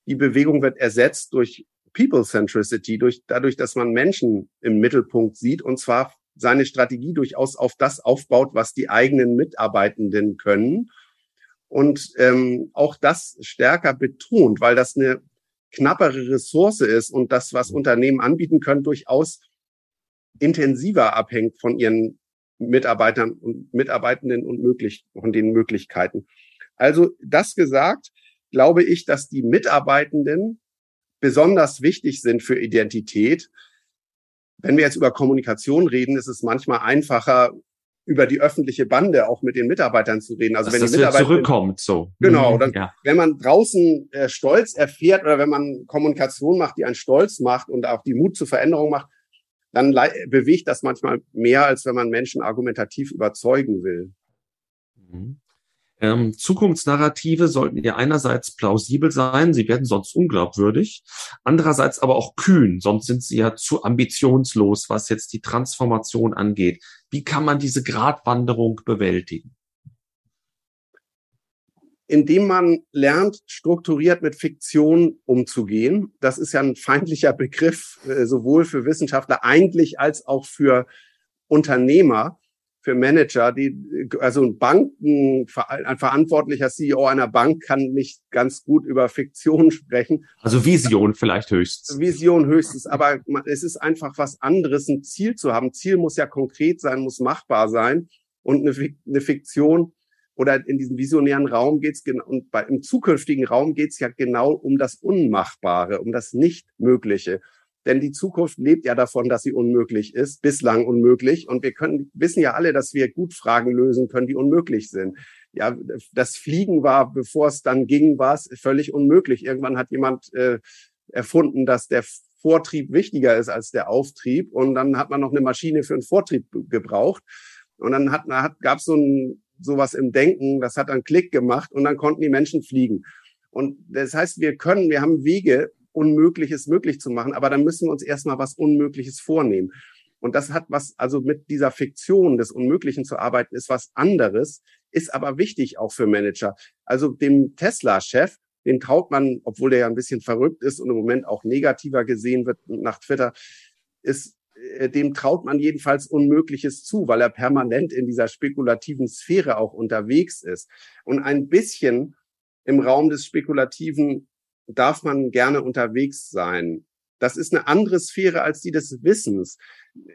die Bewegung wird ersetzt durch People-Centricity, durch, dadurch, dass man Menschen im Mittelpunkt sieht und zwar seine Strategie durchaus auf das aufbaut, was die eigenen Mitarbeitenden können. Und ähm, auch das stärker betont, weil das eine knappere Ressource ist und das, was Unternehmen anbieten können, durchaus intensiver abhängt von ihren Mitarbeitern und Mitarbeitenden und möglich, von den Möglichkeiten. Also das gesagt, glaube ich, dass die Mitarbeitenden besonders wichtig sind für Identität. Wenn wir jetzt über Kommunikation reden, ist es manchmal einfacher, über die öffentliche Bande auch mit den Mitarbeitern zu reden. Also Dass wenn die Mitarbeiter zurückkommt, so. Genau, mhm, dann, ja. wenn man draußen äh, Stolz erfährt oder wenn man Kommunikation macht, die einen Stolz macht und auch die Mut zur Veränderung macht, dann bewegt das manchmal mehr, als wenn man Menschen argumentativ überzeugen will. Mhm. Ähm, Zukunftsnarrative sollten ja einerseits plausibel sein, sie werden sonst unglaubwürdig, andererseits aber auch kühn, sonst sind sie ja zu ambitionslos, was jetzt die Transformation angeht. Wie kann man diese Gratwanderung bewältigen? indem man lernt, strukturiert mit Fiktion umzugehen. Das ist ja ein feindlicher Begriff, äh, sowohl für Wissenschaftler eigentlich als auch für Unternehmer für Manager, die, also ein Banken, ein verantwortlicher CEO einer Bank kann nicht ganz gut über Fiktion [LAUGHS] sprechen. Also Vision vielleicht höchstens. Vision höchstens, aber es ist einfach was anderes, ein Ziel zu haben. Ziel muss ja konkret sein, muss machbar sein und eine, Fiktion oder in diesem visionären Raum geht's genau und bei, im zukünftigen Raum geht's ja genau um das Unmachbare, um das Nichtmögliche. Denn die Zukunft lebt ja davon, dass sie unmöglich ist, bislang unmöglich. Und wir können, wissen ja alle, dass wir gut Fragen lösen können, die unmöglich sind. Ja, das Fliegen war, bevor es dann ging, war es völlig unmöglich. Irgendwann hat jemand äh, erfunden, dass der Vortrieb wichtiger ist als der Auftrieb. Und dann hat man noch eine Maschine für einen Vortrieb gebraucht. Und dann hat, hat, gab es so ein sowas im Denken, das hat dann Klick gemacht und dann konnten die Menschen fliegen. Und das heißt, wir können, wir haben Wege, Unmögliches möglich zu machen. Aber dann müssen wir uns erstmal was Unmögliches vornehmen. Und das hat was, also mit dieser Fiktion des Unmöglichen zu arbeiten, ist was anderes, ist aber wichtig auch für Manager. Also dem Tesla-Chef, den traut man, obwohl der ja ein bisschen verrückt ist und im Moment auch negativer gesehen wird nach Twitter, ist, äh, dem traut man jedenfalls Unmögliches zu, weil er permanent in dieser spekulativen Sphäre auch unterwegs ist. Und ein bisschen im Raum des Spekulativen darf man gerne unterwegs sein. Das ist eine andere Sphäre als die des Wissens.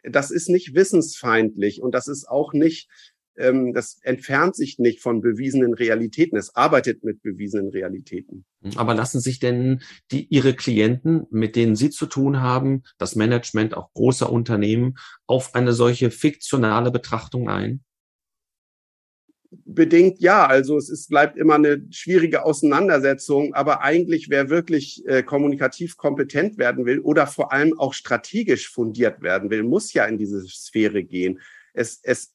Das ist nicht wissensfeindlich und das ist auch nicht, ähm, das entfernt sich nicht von bewiesenen Realitäten. Es arbeitet mit bewiesenen Realitäten. Aber lassen sich denn die, Ihre Klienten, mit denen Sie zu tun haben, das Management auch großer Unternehmen, auf eine solche fiktionale Betrachtung ein? Bedingt ja. Also es ist, bleibt immer eine schwierige Auseinandersetzung. Aber eigentlich, wer wirklich äh, kommunikativ kompetent werden will oder vor allem auch strategisch fundiert werden will, muss ja in diese Sphäre gehen. Es, es,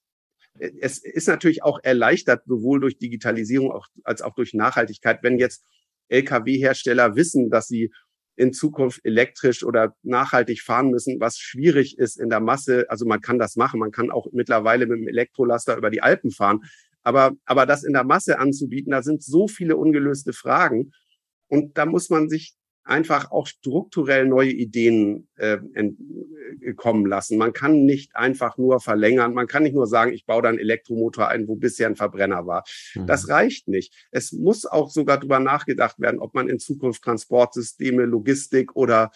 es ist natürlich auch erleichtert, sowohl durch Digitalisierung auch, als auch durch Nachhaltigkeit, wenn jetzt Lkw-Hersteller wissen, dass sie in Zukunft elektrisch oder nachhaltig fahren müssen, was schwierig ist in der Masse. Also man kann das machen. Man kann auch mittlerweile mit dem Elektrolaster über die Alpen fahren. Aber, aber das in der Masse anzubieten, da sind so viele ungelöste Fragen. Und da muss man sich einfach auch strukturell neue Ideen äh, äh, kommen lassen. Man kann nicht einfach nur verlängern. Man kann nicht nur sagen, ich baue da einen Elektromotor ein, wo bisher ein Verbrenner war. Mhm. Das reicht nicht. Es muss auch sogar darüber nachgedacht werden, ob man in Zukunft Transportsysteme, Logistik oder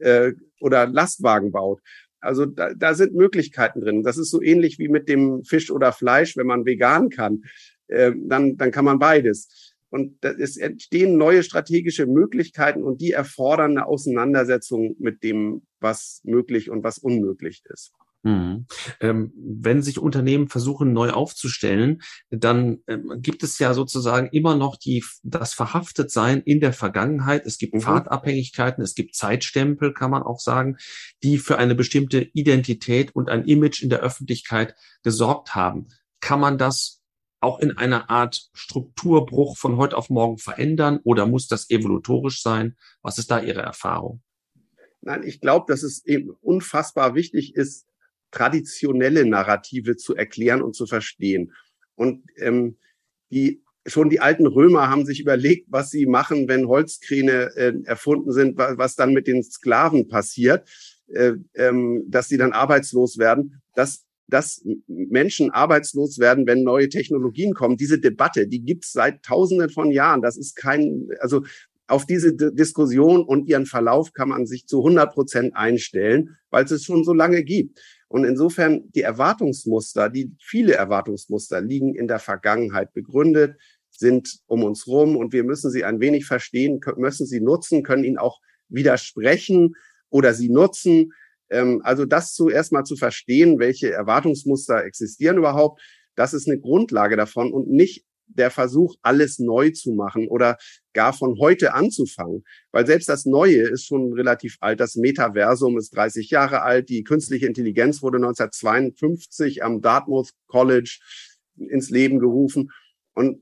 äh, oder Lastwagen baut. Also da, da sind Möglichkeiten drin. Das ist so ähnlich wie mit dem Fisch oder Fleisch, wenn man vegan kann, äh, dann, dann kann man beides. Und es entstehen neue strategische Möglichkeiten und die erfordern eine Auseinandersetzung mit dem, was möglich und was unmöglich ist. Mhm. Ähm, wenn sich Unternehmen versuchen, neu aufzustellen, dann ähm, gibt es ja sozusagen immer noch die, das Verhaftetsein in der Vergangenheit. Es gibt mhm. Fahrtabhängigkeiten, es gibt Zeitstempel, kann man auch sagen, die für eine bestimmte Identität und ein Image in der Öffentlichkeit gesorgt haben. Kann man das auch in einer Art Strukturbruch von heute auf morgen verändern oder muss das evolutorisch sein? Was ist da Ihre Erfahrung? Nein, ich glaube, dass es eben unfassbar wichtig ist, traditionelle Narrative zu erklären und zu verstehen. Und ähm, die schon die alten Römer haben sich überlegt, was sie machen, wenn Holzkräne äh, erfunden sind, was, dann mit den Sklaven passiert, äh, ähm, dass sie dann arbeitslos werden. dass dass Menschen arbeitslos werden, wenn neue Technologien kommen. Diese Debatte, die gibt's seit Tausenden von Jahren. Das ist kein, also auf diese D Diskussion und ihren Verlauf kann man sich zu 100 Prozent einstellen, weil es es schon so lange gibt. Und insofern die Erwartungsmuster, die viele Erwartungsmuster liegen in der Vergangenheit begründet, sind um uns rum und wir müssen sie ein wenig verstehen, müssen sie nutzen, können ihnen auch widersprechen oder sie nutzen. Ähm, also das zuerst mal zu verstehen, welche Erwartungsmuster existieren überhaupt, das ist eine Grundlage davon und nicht der Versuch, alles neu zu machen oder gar von heute anzufangen. Weil selbst das Neue ist schon relativ alt. Das Metaversum ist 30 Jahre alt. Die künstliche Intelligenz wurde 1952 am Dartmouth College ins Leben gerufen. Und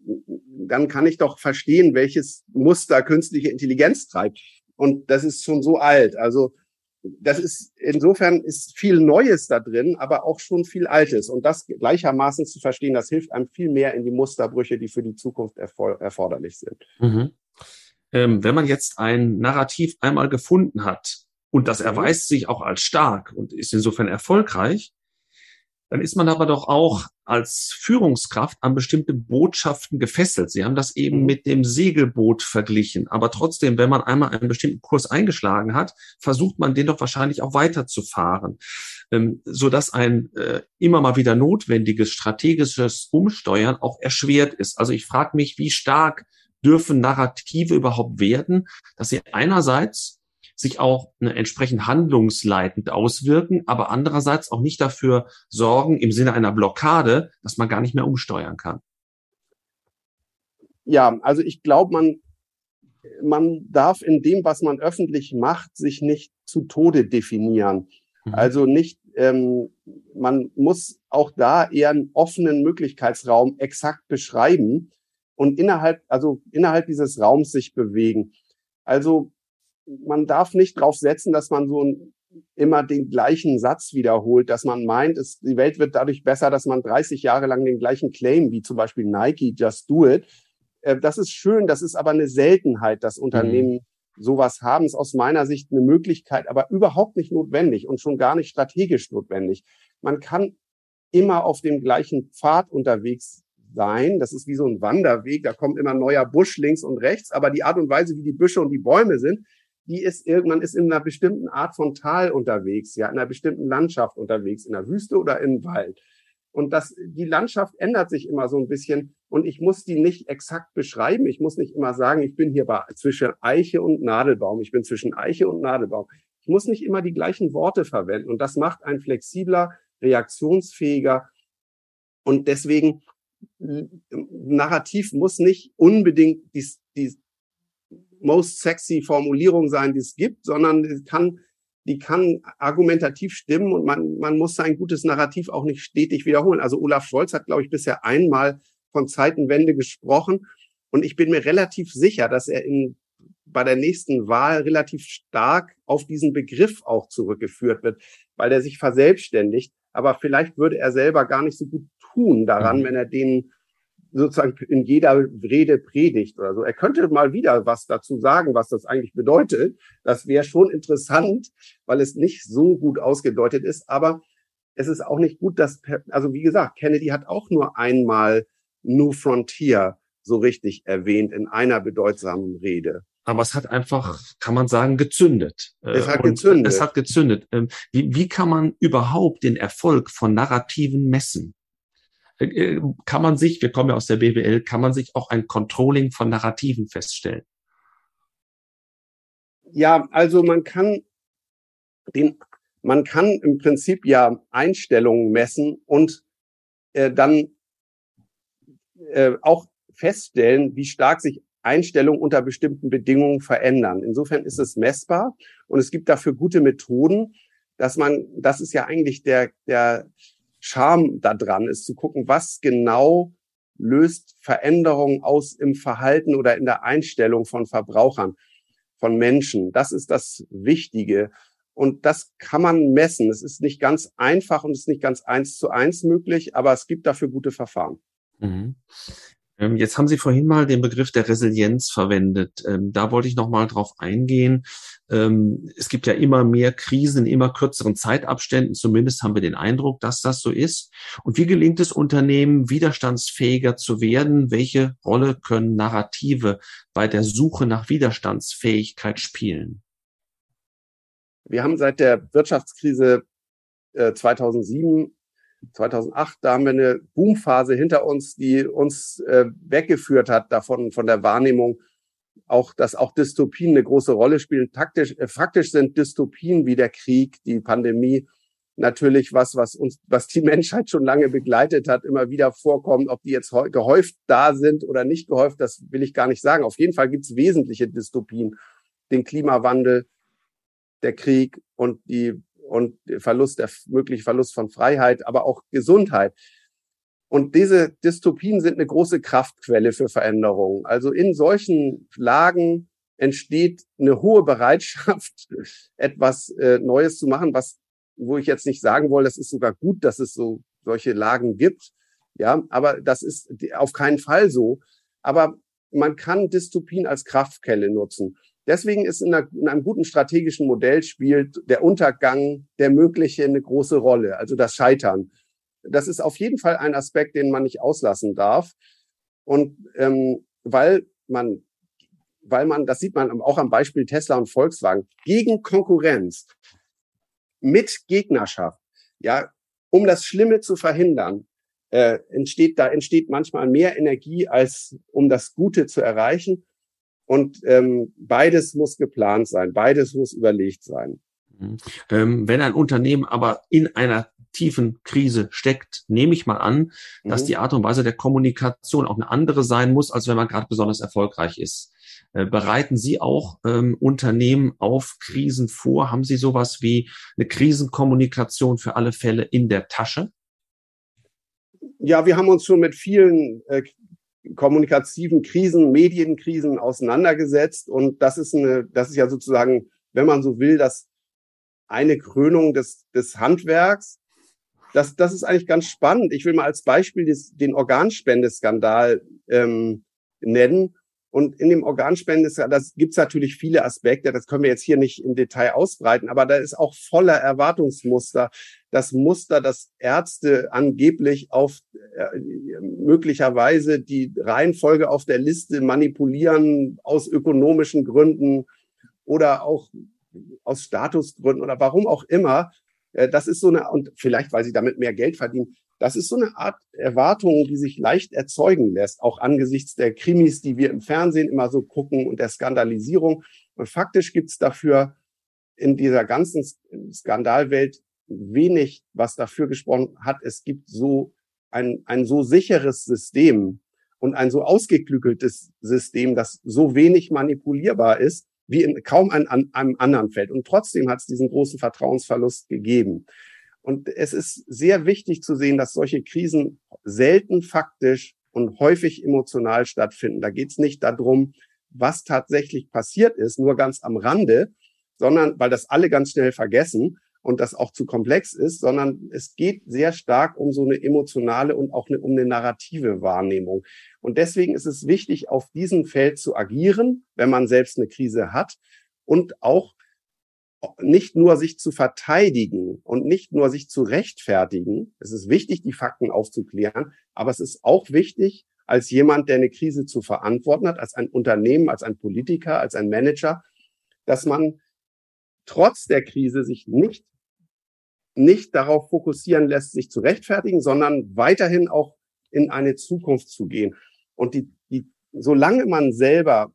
dann kann ich doch verstehen, welches Muster künstliche Intelligenz treibt. Und das ist schon so alt. Also das ist insofern ist viel Neues da drin, aber auch schon viel Altes. Und das gleichermaßen zu verstehen, das hilft einem viel mehr in die Musterbrüche, die für die Zukunft erforderlich sind. Mhm. Ähm, wenn man jetzt ein Narrativ einmal gefunden hat und das mhm. erweist sich auch als stark und ist insofern erfolgreich, dann ist man aber doch auch als Führungskraft an bestimmte Botschaften gefesselt. Sie haben das eben mhm. mit dem Segelboot verglichen. Aber trotzdem, wenn man einmal einen bestimmten Kurs eingeschlagen hat, versucht man den doch wahrscheinlich auch weiterzufahren, ähm, so dass ein äh, immer mal wieder notwendiges strategisches Umsteuern auch erschwert ist. Also ich frage mich, wie stark dürfen Narrative überhaupt werden, dass sie einerseits sich auch ne, entsprechend handlungsleitend auswirken, aber andererseits auch nicht dafür sorgen, im Sinne einer Blockade, dass man gar nicht mehr umsteuern kann. Ja, also ich glaube, man, man darf in dem, was man öffentlich macht, sich nicht zu Tode definieren. Mhm. Also nicht, ähm, man muss auch da eher einen offenen Möglichkeitsraum exakt beschreiben und innerhalb, also innerhalb dieses Raums sich bewegen. Also man darf nicht drauf setzen, dass man so ein, immer den gleichen Satz wiederholt, dass man meint, es, die Welt wird dadurch besser, dass man 30 Jahre lang den gleichen Claim, wie zum Beispiel Nike, just do it. Äh, das ist schön, das ist aber eine Seltenheit, dass Unternehmen mhm. sowas haben. Ist aus meiner Sicht eine Möglichkeit, aber überhaupt nicht notwendig und schon gar nicht strategisch notwendig. Man kann immer auf dem gleichen Pfad unterwegs sein. Das ist wie so ein Wanderweg. Da kommt immer neuer Busch links und rechts. Aber die Art und Weise, wie die Büsche und die Bäume sind, die ist irgendwann ist in einer bestimmten Art von Tal unterwegs, ja, in einer bestimmten Landschaft unterwegs, in der Wüste oder im Wald. Und das, die Landschaft ändert sich immer so ein bisschen und ich muss die nicht exakt beschreiben. Ich muss nicht immer sagen, ich bin hier bei, zwischen Eiche und Nadelbaum. Ich bin zwischen Eiche und Nadelbaum. Ich muss nicht immer die gleichen Worte verwenden und das macht ein flexibler, reaktionsfähiger und deswegen Narrativ muss nicht unbedingt die, die, most sexy Formulierung sein, die es gibt, sondern die kann, die kann argumentativ stimmen und man, man muss sein gutes Narrativ auch nicht stetig wiederholen. Also Olaf Scholz hat, glaube ich, bisher einmal von Zeitenwende gesprochen und ich bin mir relativ sicher, dass er in, bei der nächsten Wahl relativ stark auf diesen Begriff auch zurückgeführt wird, weil er sich verselbstständigt. Aber vielleicht würde er selber gar nicht so gut tun daran, mhm. wenn er den sozusagen in jeder Rede predigt oder so. Er könnte mal wieder was dazu sagen, was das eigentlich bedeutet. Das wäre schon interessant, weil es nicht so gut ausgedeutet ist. Aber es ist auch nicht gut, dass, also wie gesagt, Kennedy hat auch nur einmal New Frontier so richtig erwähnt in einer bedeutsamen Rede. Aber es hat einfach, kann man sagen, gezündet. Es hat Und gezündet. Es hat gezündet. Ähm, wie, wie kann man überhaupt den Erfolg von Narrativen messen? Äh, kann man sich, wir kommen ja aus der BWL, kann man sich auch ein Controlling von Narrativen feststellen? Ja, also man kann den, man kann im Prinzip ja Einstellungen messen und äh, dann äh, auch feststellen, wie stark sich Einstellungen unter bestimmten Bedingungen verändern. Insofern ist es messbar und es gibt dafür gute Methoden, dass man, das ist ja eigentlich der, der, Charme da dran ist, zu gucken, was genau löst Veränderungen aus im Verhalten oder in der Einstellung von Verbrauchern, von Menschen. Das ist das Wichtige. Und das kann man messen. Es ist nicht ganz einfach und es ist nicht ganz eins zu eins möglich, aber es gibt dafür gute Verfahren. Mhm. Ähm, jetzt haben Sie vorhin mal den Begriff der Resilienz verwendet. Ähm, da wollte ich noch mal drauf eingehen. Ähm, es gibt ja immer mehr Krisen in immer kürzeren Zeitabständen. Zumindest haben wir den Eindruck, dass das so ist. Und wie gelingt es Unternehmen, widerstandsfähiger zu werden? Welche Rolle können Narrative bei der Suche nach Widerstandsfähigkeit spielen? Wir haben seit der Wirtschaftskrise 2007 äh, 2008, da haben wir eine Boomphase hinter uns, die uns äh, weggeführt hat davon, von der Wahrnehmung, auch, dass auch Dystopien eine große Rolle spielen. Taktisch, äh, faktisch sind Dystopien wie der Krieg, die Pandemie natürlich was, was uns, was die [LAUGHS] Menschheit schon lange begleitet hat, immer wieder vorkommen. Ob die jetzt gehäuft da sind oder nicht gehäuft, das will ich gar nicht sagen. Auf jeden Fall gibt es wesentliche Dystopien. Den Klimawandel, der Krieg und die und Verlust, der mögliche Verlust von Freiheit, aber auch Gesundheit. Und diese Dystopien sind eine große Kraftquelle für Veränderungen. Also in solchen Lagen entsteht eine hohe Bereitschaft, [LAUGHS] etwas äh, Neues zu machen, was, wo ich jetzt nicht sagen wollte, das ist sogar gut, dass es so solche Lagen gibt. Ja, aber das ist auf keinen Fall so. Aber man kann Dystopien als Kraftquelle nutzen. Deswegen ist in, einer, in, einem guten strategischen Modell spielt der Untergang der mögliche eine große Rolle, also das Scheitern. Das ist auf jeden Fall ein Aspekt, den man nicht auslassen darf. Und ähm, weil man, weil man, das sieht man auch am Beispiel Tesla und Volkswagen, gegen Konkurrenz, mit Gegnerschaft, ja, um das Schlimme zu verhindern, äh, entsteht da entsteht manchmal mehr Energie als um das Gute zu erreichen. Und ähm, beides muss geplant sein, beides muss überlegt sein. Mhm. Ähm, wenn ein Unternehmen aber in einer tiefen Krise steckt, nehme ich mal an, dass mhm. die Art und Weise der Kommunikation auch eine andere sein muss, als wenn man gerade besonders erfolgreich ist. Äh, bereiten Sie auch ähm, Unternehmen auf Krisen vor? Haben Sie sowas wie eine Krisenkommunikation für alle Fälle in der Tasche? Ja, wir haben uns schon mit vielen äh, kommunikativen Krisen, Medienkrisen auseinandergesetzt. Und das ist eine, das ist ja sozusagen, wenn man so will, das eine Krönung des, des Handwerks. Das, das ist eigentlich ganz spannend. Ich will mal als Beispiel des, den Organspendeskandal ähm, nennen. Und in dem Organspendeskandal, das gibt's natürlich viele Aspekte, das können wir jetzt hier nicht im Detail ausbreiten, aber da ist auch voller Erwartungsmuster das Muster, dass Ärzte angeblich auf äh, möglicherweise die Reihenfolge auf der Liste manipulieren aus ökonomischen Gründen oder auch aus Statusgründen oder warum auch immer. Äh, das ist so eine, und vielleicht, weil sie damit mehr Geld verdienen, das ist so eine Art Erwartung, die sich leicht erzeugen lässt, auch angesichts der Krimis, die wir im Fernsehen immer so gucken und der Skandalisierung. Und faktisch gibt's dafür in dieser ganzen Skandalwelt wenig, was dafür gesprochen hat, es gibt so ein, ein so sicheres System und ein so ausgeklügeltes System, das so wenig manipulierbar ist, wie in kaum einem, einem anderen Feld. Und trotzdem hat es diesen großen Vertrauensverlust gegeben. Und es ist sehr wichtig zu sehen, dass solche Krisen selten faktisch und häufig emotional stattfinden. Da geht es nicht darum, was tatsächlich passiert ist, nur ganz am Rande, sondern weil das alle ganz schnell vergessen, und das auch zu komplex ist, sondern es geht sehr stark um so eine emotionale und auch eine, um eine narrative Wahrnehmung. Und deswegen ist es wichtig, auf diesem Feld zu agieren, wenn man selbst eine Krise hat und auch nicht nur sich zu verteidigen und nicht nur sich zu rechtfertigen. Es ist wichtig, die Fakten aufzuklären, aber es ist auch wichtig, als jemand, der eine Krise zu verantworten hat, als ein Unternehmen, als ein Politiker, als ein Manager, dass man trotz der Krise sich nicht nicht darauf fokussieren lässt, sich zu rechtfertigen, sondern weiterhin auch in eine Zukunft zu gehen. Und die, die, solange man selber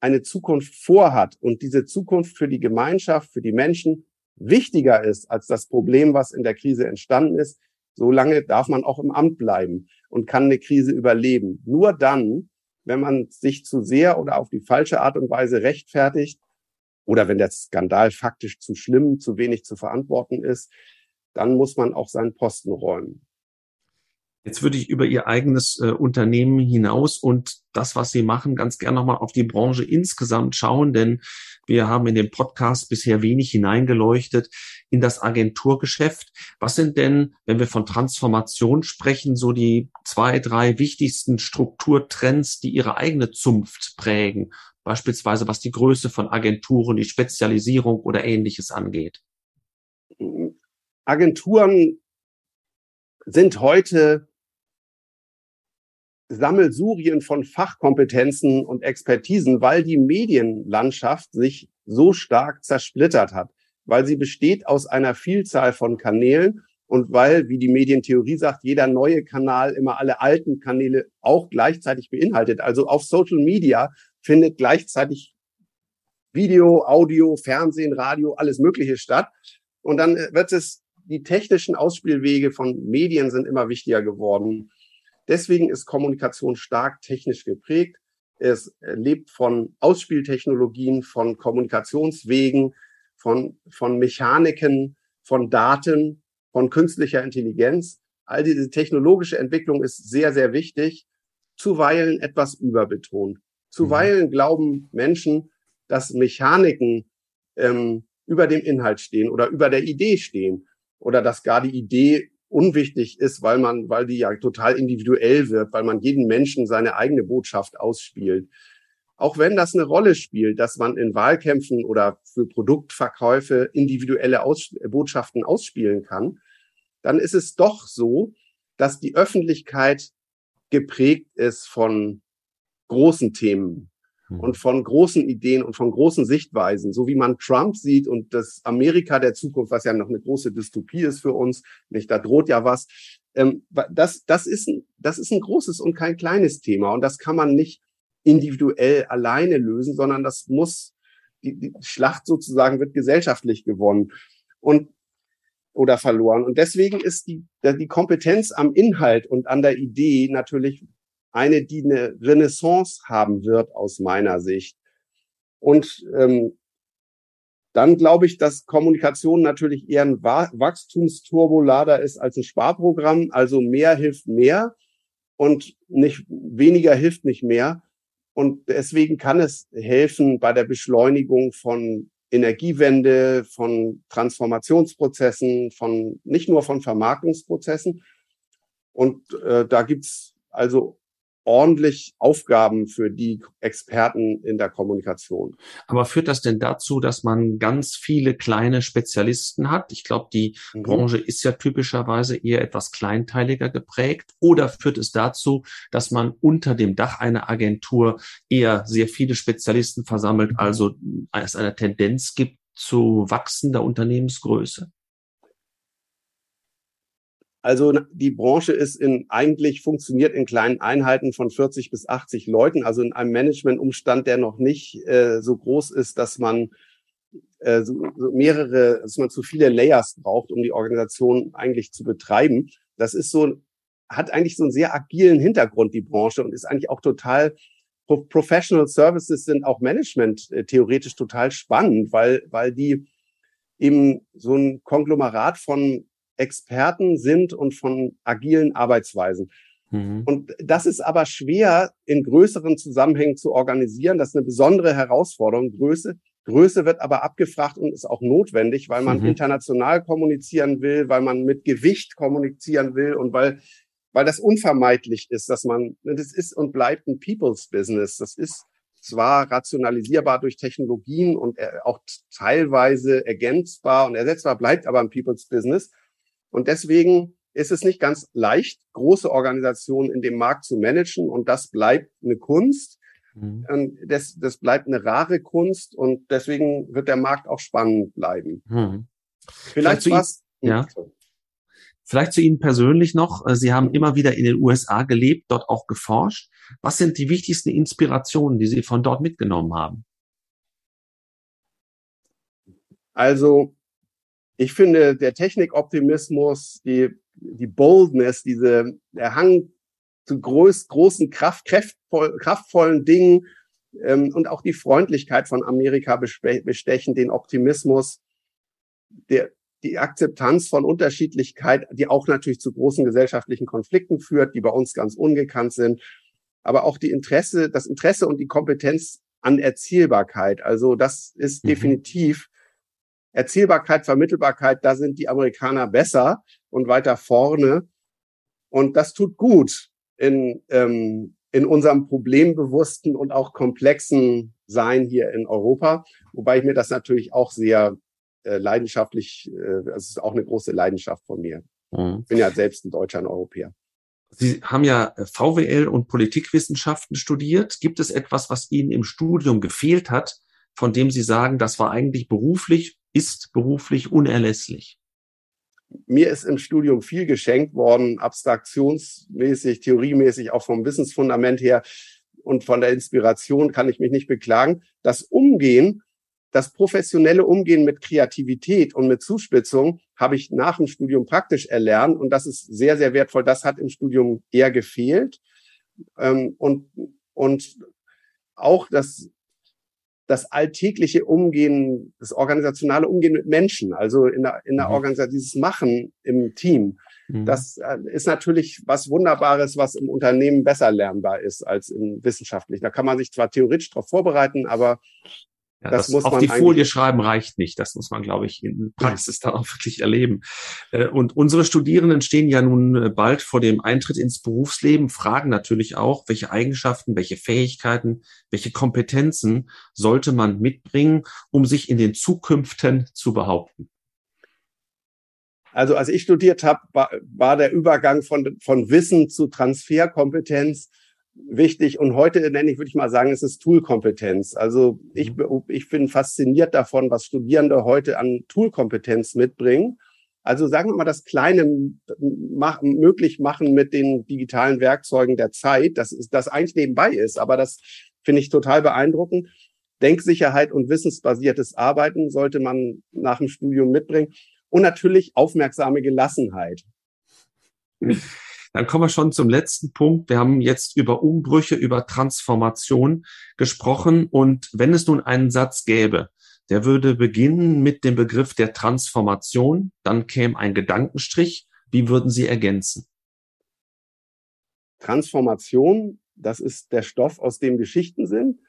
eine Zukunft vorhat und diese Zukunft für die Gemeinschaft, für die Menschen wichtiger ist als das Problem, was in der Krise entstanden ist, solange darf man auch im Amt bleiben und kann eine Krise überleben. Nur dann, wenn man sich zu sehr oder auf die falsche Art und Weise rechtfertigt, oder wenn der Skandal faktisch zu schlimm, zu wenig zu verantworten ist, dann muss man auch seinen Posten räumen. Jetzt würde ich über Ihr eigenes äh, Unternehmen hinaus und das, was Sie machen, ganz gern nochmal auf die Branche insgesamt schauen, denn wir haben in dem Podcast bisher wenig hineingeleuchtet in das Agenturgeschäft. Was sind denn, wenn wir von Transformation sprechen, so die zwei, drei wichtigsten Strukturtrends, die Ihre eigene Zunft prägen? Beispielsweise was die Größe von Agenturen, die Spezialisierung oder ähnliches angeht. Agenturen sind heute Sammelsurien von Fachkompetenzen und Expertisen, weil die Medienlandschaft sich so stark zersplittert hat, weil sie besteht aus einer Vielzahl von Kanälen und weil, wie die Medientheorie sagt, jeder neue Kanal immer alle alten Kanäle auch gleichzeitig beinhaltet. Also auf Social Media findet gleichzeitig Video, Audio, Fernsehen, Radio, alles Mögliche statt. Und dann wird es, die technischen Ausspielwege von Medien sind immer wichtiger geworden. Deswegen ist Kommunikation stark technisch geprägt. Es lebt von Ausspieltechnologien, von Kommunikationswegen, von, von Mechaniken, von Daten, von künstlicher Intelligenz. All diese technologische Entwicklung ist sehr, sehr wichtig, zuweilen etwas überbetont. Zuweilen mhm. glauben Menschen, dass Mechaniken ähm, über dem Inhalt stehen oder über der Idee stehen oder dass gar die Idee unwichtig ist, weil man, weil die ja total individuell wird, weil man jeden Menschen seine eigene Botschaft ausspielt. Auch wenn das eine Rolle spielt, dass man in Wahlkämpfen oder für Produktverkäufe individuelle Aus Botschaften ausspielen kann, dann ist es doch so, dass die Öffentlichkeit geprägt ist von großen Themen, hm. und von großen Ideen und von großen Sichtweisen, so wie man Trump sieht und das Amerika der Zukunft, was ja noch eine große Dystopie ist für uns, nicht, da droht ja was. Ähm, das, das, ist, ein, das ist ein großes und kein kleines Thema und das kann man nicht individuell alleine lösen, sondern das muss, die, die Schlacht sozusagen wird gesellschaftlich gewonnen und oder verloren. Und deswegen ist die, die Kompetenz am Inhalt und an der Idee natürlich eine, die eine Renaissance haben wird aus meiner Sicht. Und ähm, dann glaube ich, dass Kommunikation natürlich eher ein Wachstumsturbolader ist als ein Sparprogramm. Also mehr hilft mehr und nicht weniger hilft nicht mehr. Und deswegen kann es helfen bei der Beschleunigung von Energiewende, von Transformationsprozessen, von nicht nur von Vermarktungsprozessen. Und äh, da gibt's also ordentlich Aufgaben für die Experten in der Kommunikation. Aber führt das denn dazu, dass man ganz viele kleine Spezialisten hat? Ich glaube, die mhm. Branche ist ja typischerweise eher etwas kleinteiliger geprägt. Oder führt es dazu, dass man unter dem Dach einer Agentur eher sehr viele Spezialisten versammelt, also es eine Tendenz gibt zu wachsender Unternehmensgröße? Also die Branche ist in eigentlich funktioniert in kleinen Einheiten von 40 bis 80 Leuten, also in einem Managementumstand, der noch nicht äh, so groß ist, dass man äh, so, mehrere, dass man zu viele Layers braucht, um die Organisation eigentlich zu betreiben. Das ist so, hat eigentlich so einen sehr agilen Hintergrund, die Branche, und ist eigentlich auch total Professional Services sind auch Management äh, theoretisch total spannend, weil, weil die eben so ein Konglomerat von Experten sind und von agilen Arbeitsweisen. Mhm. Und das ist aber schwer in größeren Zusammenhängen zu organisieren. Das ist eine besondere Herausforderung. Größe, Größe wird aber abgefragt und ist auch notwendig, weil man mhm. international kommunizieren will, weil man mit Gewicht kommunizieren will und weil, weil das unvermeidlich ist, dass man, das ist und bleibt ein People's Business. Das ist zwar rationalisierbar durch Technologien und äh, auch teilweise ergänzbar und ersetzbar, bleibt aber ein People's Business. Und deswegen ist es nicht ganz leicht, große Organisationen in dem Markt zu managen. Und das bleibt eine Kunst. Mhm. Das, das bleibt eine rare Kunst. Und deswegen wird der Markt auch spannend bleiben. Mhm. Vielleicht, Vielleicht was. Ja. Vielleicht zu Ihnen persönlich noch. Äh, Sie haben immer wieder in den USA gelebt, dort auch geforscht. Was sind die wichtigsten Inspirationen, die Sie von dort mitgenommen haben? Also ich finde, der Technikoptimismus, die, die Boldness, diese, der Hang zu groß, großen, Kraft, kraftvoll, kraftvollen Dingen ähm, und auch die Freundlichkeit von Amerika bestechen, den Optimismus, der, die Akzeptanz von Unterschiedlichkeit, die auch natürlich zu großen gesellschaftlichen Konflikten führt, die bei uns ganz ungekannt sind, aber auch die Interesse, das Interesse und die Kompetenz an Erzielbarkeit. Also das ist mhm. definitiv Erzielbarkeit, Vermittelbarkeit, da sind die Amerikaner besser und weiter vorne. Und das tut gut in, ähm, in unserem problembewussten und auch komplexen Sein hier in Europa. Wobei ich mir das natürlich auch sehr äh, leidenschaftlich, äh, das ist auch eine große Leidenschaft von mir. Mhm. Ich bin ja selbst ein Deutscher, ein Europäer. Sie haben ja äh, VWL und Politikwissenschaften studiert. Gibt es etwas, was Ihnen im Studium gefehlt hat, von dem Sie sagen, das war eigentlich beruflich, ist beruflich unerlässlich? Mir ist im Studium viel geschenkt worden, abstraktionsmäßig, theoriemäßig, auch vom Wissensfundament her und von der Inspiration kann ich mich nicht beklagen. Das Umgehen das professionelle Umgehen mit Kreativität und mit Zuspitzung habe ich nach dem Studium praktisch erlernt und das ist sehr, sehr wertvoll. Das hat im Studium eher gefehlt. Ähm, und, und auch das, das alltägliche Umgehen, das organisationale Umgehen mit Menschen, also in der, in der mhm. Organisation, dieses Machen im Team, mhm. das äh, ist natürlich was Wunderbares, was im Unternehmen besser lernbar ist als im wissenschaftlichen. Da kann man sich zwar theoretisch darauf vorbereiten, aber ja, das, das muss auf die Folie schreiben reicht nicht. Das muss man, glaube ich, in Praxis [LAUGHS] dann auch wirklich erleben. Äh, und unsere Studierenden stehen ja nun äh, bald vor dem Eintritt ins Berufsleben, fragen natürlich auch, welche Eigenschaften, welche Fähigkeiten, welche Kompetenzen sollte man mitbringen, um sich in den Zukünften zu behaupten. Also als ich studiert habe, war, war der Übergang von, von Wissen zu Transferkompetenz wichtig. Und heute nenne ich, würde ich mal sagen, es ist Toolkompetenz. Also ich, mhm. ich bin fasziniert davon, was Studierende heute an Toolkompetenz mitbringen. Also sagen wir mal, das Kleine machen, möglich machen mit den digitalen Werkzeugen der Zeit, dass das eigentlich nebenbei ist. Aber das finde ich total beeindruckend. Denksicherheit und wissensbasiertes Arbeiten sollte man nach dem Studium mitbringen. Und natürlich aufmerksame Gelassenheit. [LAUGHS] Dann kommen wir schon zum letzten Punkt. Wir haben jetzt über Umbrüche, über Transformation gesprochen. Und wenn es nun einen Satz gäbe, der würde beginnen mit dem Begriff der Transformation, dann käme ein Gedankenstrich. Wie würden Sie ergänzen? Transformation, das ist der Stoff, aus dem Geschichten sind.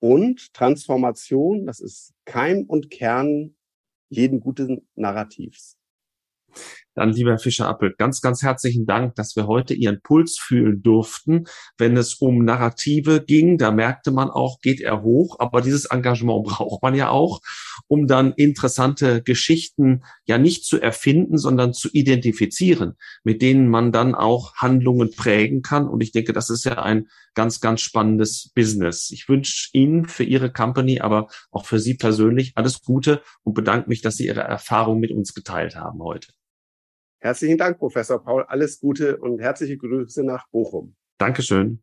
Und Transformation, das ist Keim und Kern jeden guten Narrativs. Dann, lieber Fischer-Appel, ganz, ganz herzlichen Dank, dass wir heute Ihren Puls fühlen durften. Wenn es um Narrative ging, da merkte man auch, geht er hoch. Aber dieses Engagement [LAUGHS] braucht man ja auch, um dann interessante Geschichten ja nicht zu erfinden, sondern zu identifizieren, mit denen man dann auch Handlungen prägen kann. Und ich denke, das ist ja ein ganz, ganz spannendes Business. Ich wünsche Ihnen für Ihre Company, aber auch für Sie persönlich alles Gute und bedanke mich, dass Sie Ihre Erfahrung mit uns geteilt haben heute. Herzlichen Dank, Professor Paul. Alles Gute und herzliche Grüße nach Bochum. Dankeschön.